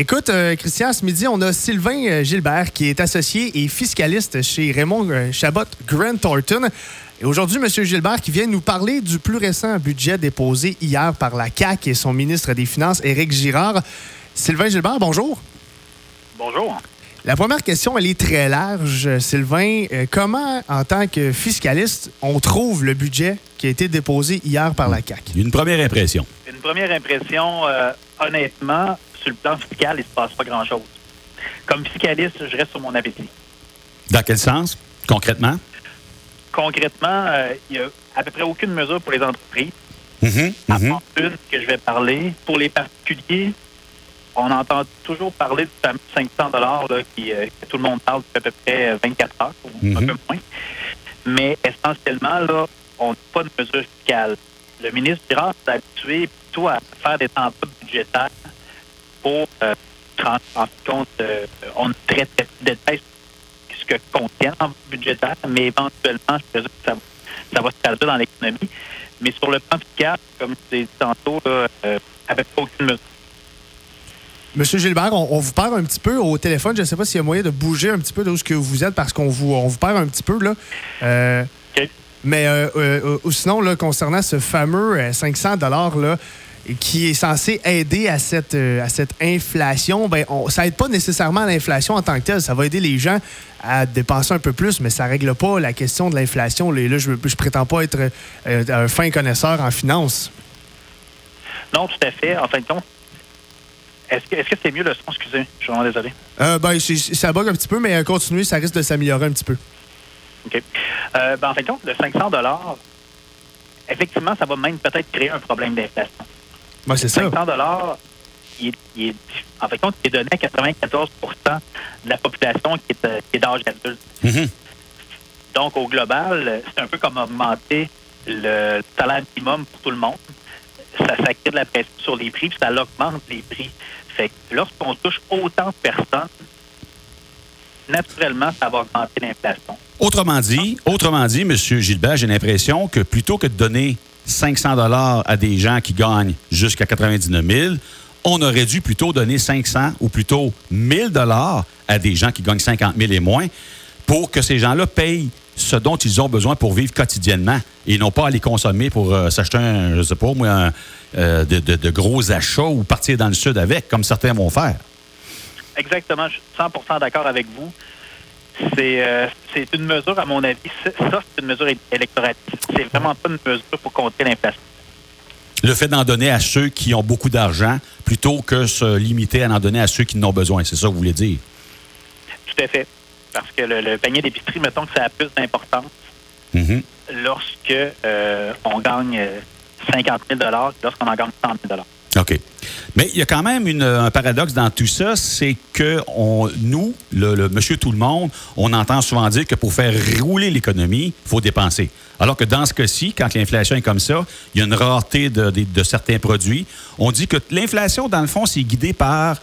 Écoute, euh, Christian, ce midi, on a Sylvain euh, Gilbert qui est associé et fiscaliste chez Raymond euh, Chabot Grant Thornton. Et aujourd'hui, M. Gilbert qui vient nous parler du plus récent budget déposé hier par la CAQ et son ministre des Finances, Éric Girard. Sylvain Gilbert, bonjour. Bonjour. La première question, elle est très large. Sylvain, comment, en tant que fiscaliste, on trouve le budget qui a été déposé hier par la CAQ? Une première impression. Une première impression, euh, honnêtement, sur le plan fiscal, il ne se passe pas grand-chose. Comme fiscaliste, je reste sur mon appétit. Dans quel sens, concrètement? Concrètement, euh, il n'y a à peu près aucune mesure pour les entreprises. À mhm. part une que je vais parler. Pour les particuliers, on entend toujours parler du fameux 500 là, qui, euh, que tout le monde parle depuis à peu près 24 heures, ou un Mhm. peu moins. Mais essentiellement, là, on n'a pas de mesure fiscale. Le ministre Girard s'est habitué plutôt à faire des tempêtes budgétaires pour euh, rendre compte, euh, on est très, très détail ce que contient en budgétaire, mais éventuellement, je présume que ça, va- ça va se traduire dans l'économie. Mais sur le plan fiscal, comme je l'ai dit tantôt, là, euh, avec aucune mesure. Monsieur Gilbert, on, on vous perd un petit peu au téléphone. Je ne sais pas s'il y a moyen de bouger un petit peu d'où ce que vous êtes parce qu'on vous, on vous perd un petit peu. Là. Euh. Mais euh, euh, euh, sinon, là, concernant ce fameux euh, 500 là, qui est censé aider à cette, euh, à cette inflation, ben, on, ça aide pas nécessairement à l'inflation en tant que telle. Ça va aider les gens à dépenser un peu plus, mais ça règle pas la question de l'inflation. Là, je ne prétends pas être euh, un fin connaisseur en finance. Non, tout à fait. En fin de compte, est-ce que est-ce que c'est mieux le son? Excusez, je suis vraiment désolé. Euh, ben, ça bug un petit peu, mais continuez, ça risque de s'améliorer un petit peu. OK. Euh, ben, en fin de compte, le 500 effectivement, ça va même peut-être créer un problème d'inflation. Ouais, c'est ça. 500 il est, il est- en compte, il est donné à 94% de la population qui est, euh, qui est d'âge adulte. Mhm. Donc, au global, c'est un peu comme augmenter le salaire minimum pour tout le monde. Ça, ça crée de la pression sur les prix, puis ça augmente les prix. Fait que lorsqu'on touche autant de personnes, naturellement, ça va augmenter l'inflation. Autrement dit, autrement dit, M. Gilbert, j'ai l'impression que plutôt que de donner 500 dollars à des gens qui gagnent jusqu'à 99 000, on aurait dû plutôt donner 500 ou plutôt 1000 dollars à des gens qui gagnent 50 000 et moins pour que ces gens-là payent ce dont ils ont besoin pour vivre quotidiennement et non pas aller consommer pour euh, s'acheter un, je sais pas moi, un, euh, de, gros achats ou partir dans le sud avec, comme certains vont faire. Exactement, je suis 100% d'accord avec vous. C'est euh, une mesure, à mon avis, ça, c'est une mesure é- électorale. C'est vraiment pas une mesure pour contrer l'inflation. Le fait d'en donner à ceux qui ont beaucoup d'argent plutôt que se limiter à en donner à ceux qui en ont besoin. C'est ça que vous voulez dire? Tout à fait. Parce que le, le panier d'épicerie, mettons que ça a plus d'importance Mhm. lorsque euh, on gagne euh, 50 000 que lorsqu'on en gagne 100 000 OK. Mais il y a quand même un paradoxe dans tout ça, c'est que on, nous, le, le monsieur tout le monde, on entend souvent dire que pour faire rouler l'économie, il faut dépenser. Alors que dans ce cas-ci, quand l'inflation est comme ça, il y a une rareté de, certains produits. On dit que l'inflation, dans le fond, c'est guidé par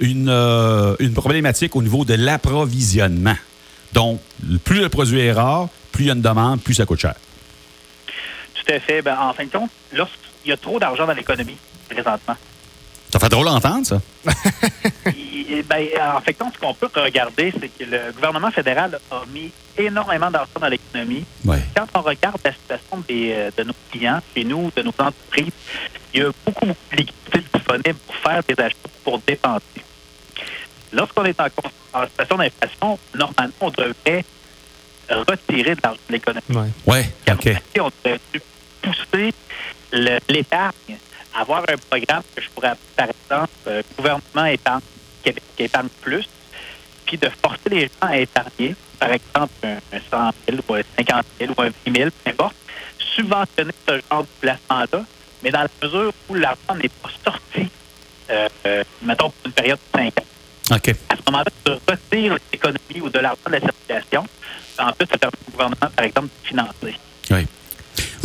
une, euh, une problématique au niveau de l'approvisionnement. Donc, plus le produit est rare, plus il y a une demande, plus ça coûte cher. Tout à fait. Ben, en fin de compte, lorsqu'il y a trop d'argent dans l'économie, présentement, Ça fait drôle d'entendre, ça. il- ben, en fait, ce qu'on peut regarder, c'est que le gouvernement fédéral a mis énormément d'argent dans l'économie. Ouais. Quand on regarde la situation des, euh, de nos clients, chez nous, de nos entreprises, il y a beaucoup, beaucoup de liquidités disponibles pour faire des achats, pour dépenser. Lorsqu'on est en, situation d'inflation, normalement, on devrait retirer de l'argent de l'économie. Ouais, OK. On devrait pousser l'épargne, avoir un programme que je pourrais appeler, par exemple, euh, gouvernement épargne, Québec épargne plus, puis de forcer les gens à épargner, par exemple, un, un 100 000 ou un 50 000 ou un 10 000, peu importe, subventionner ce genre de placement-là, mais dans la mesure où l'argent n'est pas sorti, euh, euh, mettons, pour une période de 5 ans. À ce moment-là, tu retires l'économie ou de l'argent de la circulation. En plus, ça permet au gouvernement, par exemple, de financer.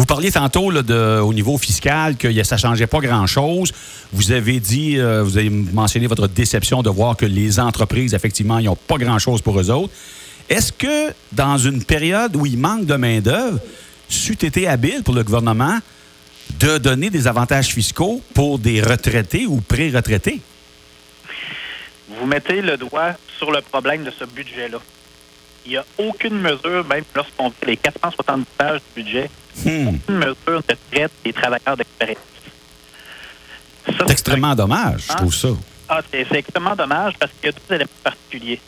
Vous parliez tantôt de, au niveau fiscal que ça ne changeait pas grand-chose. Vous avez dit, euh, vous avez mentionné votre déception de voir que les entreprises, effectivement, n'ont pas grand-chose pour eux autres. Est-ce que dans une période où il manque de main-d'œuvre, c'eût été habile pour le gouvernement de donner des avantages fiscaux pour des retraités ou pré-retraités? vous mettez le doigt sur le problème de ce budget-là. Il n'y a aucune mesure, même lorsqu'on fait les 470 pages du budget, Hmm. aucune mesure de traite des travailleurs d'expérience. C'est extrêmement dommage, je trouve ça. Ah, c'est extrêmement dommage parce qu'il y a deux éléments particuliers.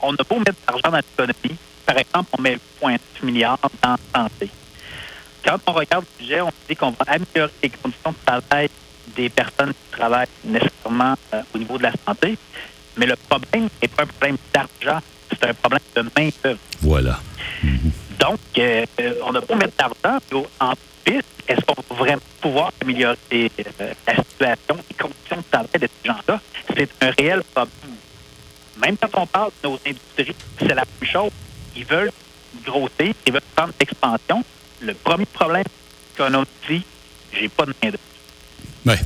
On a beau mettre de l'argent dans l'économie. Par exemple, on met 8,9 milliards dans la santé. Quand on regarde le budget, on dit qu'on va améliorer les conditions de travail des personnes qui travaillent nécessairement euh, au niveau de la santé. Mais le problème n'est pas un problème d'argent, c'est un problème de main-d'œuvre. Voilà. Donc, euh, euh, on a beau mettre au- en plus, est-ce qu'on va vraiment pouvoir améliorer euh, la situation, les conditions de travail de ces gens-là? C'est un réel problème. Même quand on parle de nos industries, c'est la même chose. Ils veulent grossir, ils veulent prendre l'expansion. Le premier problème qu'on a dit, j'ai pas de main-d'œuvre. Ouais.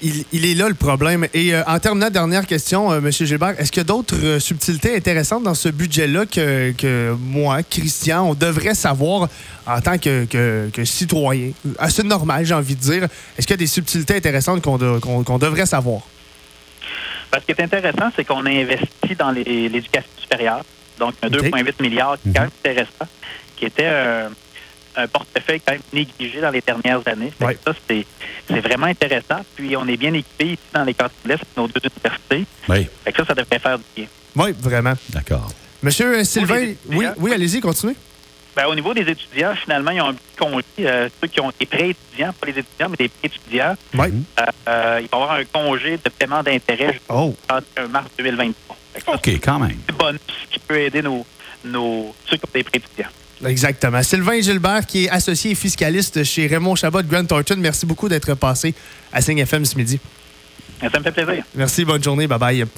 Il, il est là le problème. Et euh, en terminant, dernière question, euh, M. Gilbert, est-ce qu'il y a d'autres euh, subtilités intéressantes dans ce budget-là que, que moi, Christian, on devrait savoir en tant que, que- que citoyen? Assez normal, j'ai envie de dire. Est-ce qu'il y a des subtilités intéressantes qu'on de- qu'on- qu'on devrait savoir? Parce que ce qui est intéressant, c'est qu'on a investi dans l'éducation supérieure. Donc, un OK. 2,8 milliards, qui est quand même intéressant, qui était un, portefeuille quand même négligé dans les dernières années. Ça, c'est c'est vraiment intéressant. Puis, on est bien équipés ici dans les cantines de l'Est, nos deux universités. Oui, Fait que ça, ça devrait faire du bien. Oui, vraiment. d'accord. Monsieur Sylvain, oui, oui allez-y, continuez. Ben, au niveau des étudiants, finalement, ils ont un petit congé. euh, ceux qui ont des prêts étudiants, pas les étudiants, mais des prêts étudiants, Oui. euh, euh, ils vont avoir un congé de paiement d'intérêt jusqu'au Oh, 31 mars 2023. Fait que ça, OK, quand même. c'est un bonus qui peut aider nos, nos, ceux qui ont des prêts étudiants. Exactement. Sylvain Gilbert, qui est associé fiscaliste chez Raymond Chabot de Grant Thornton, merci beaucoup d'être passé à Signe FM ce midi. Ça me fait plaisir. Merci, bonne journée, bye bye.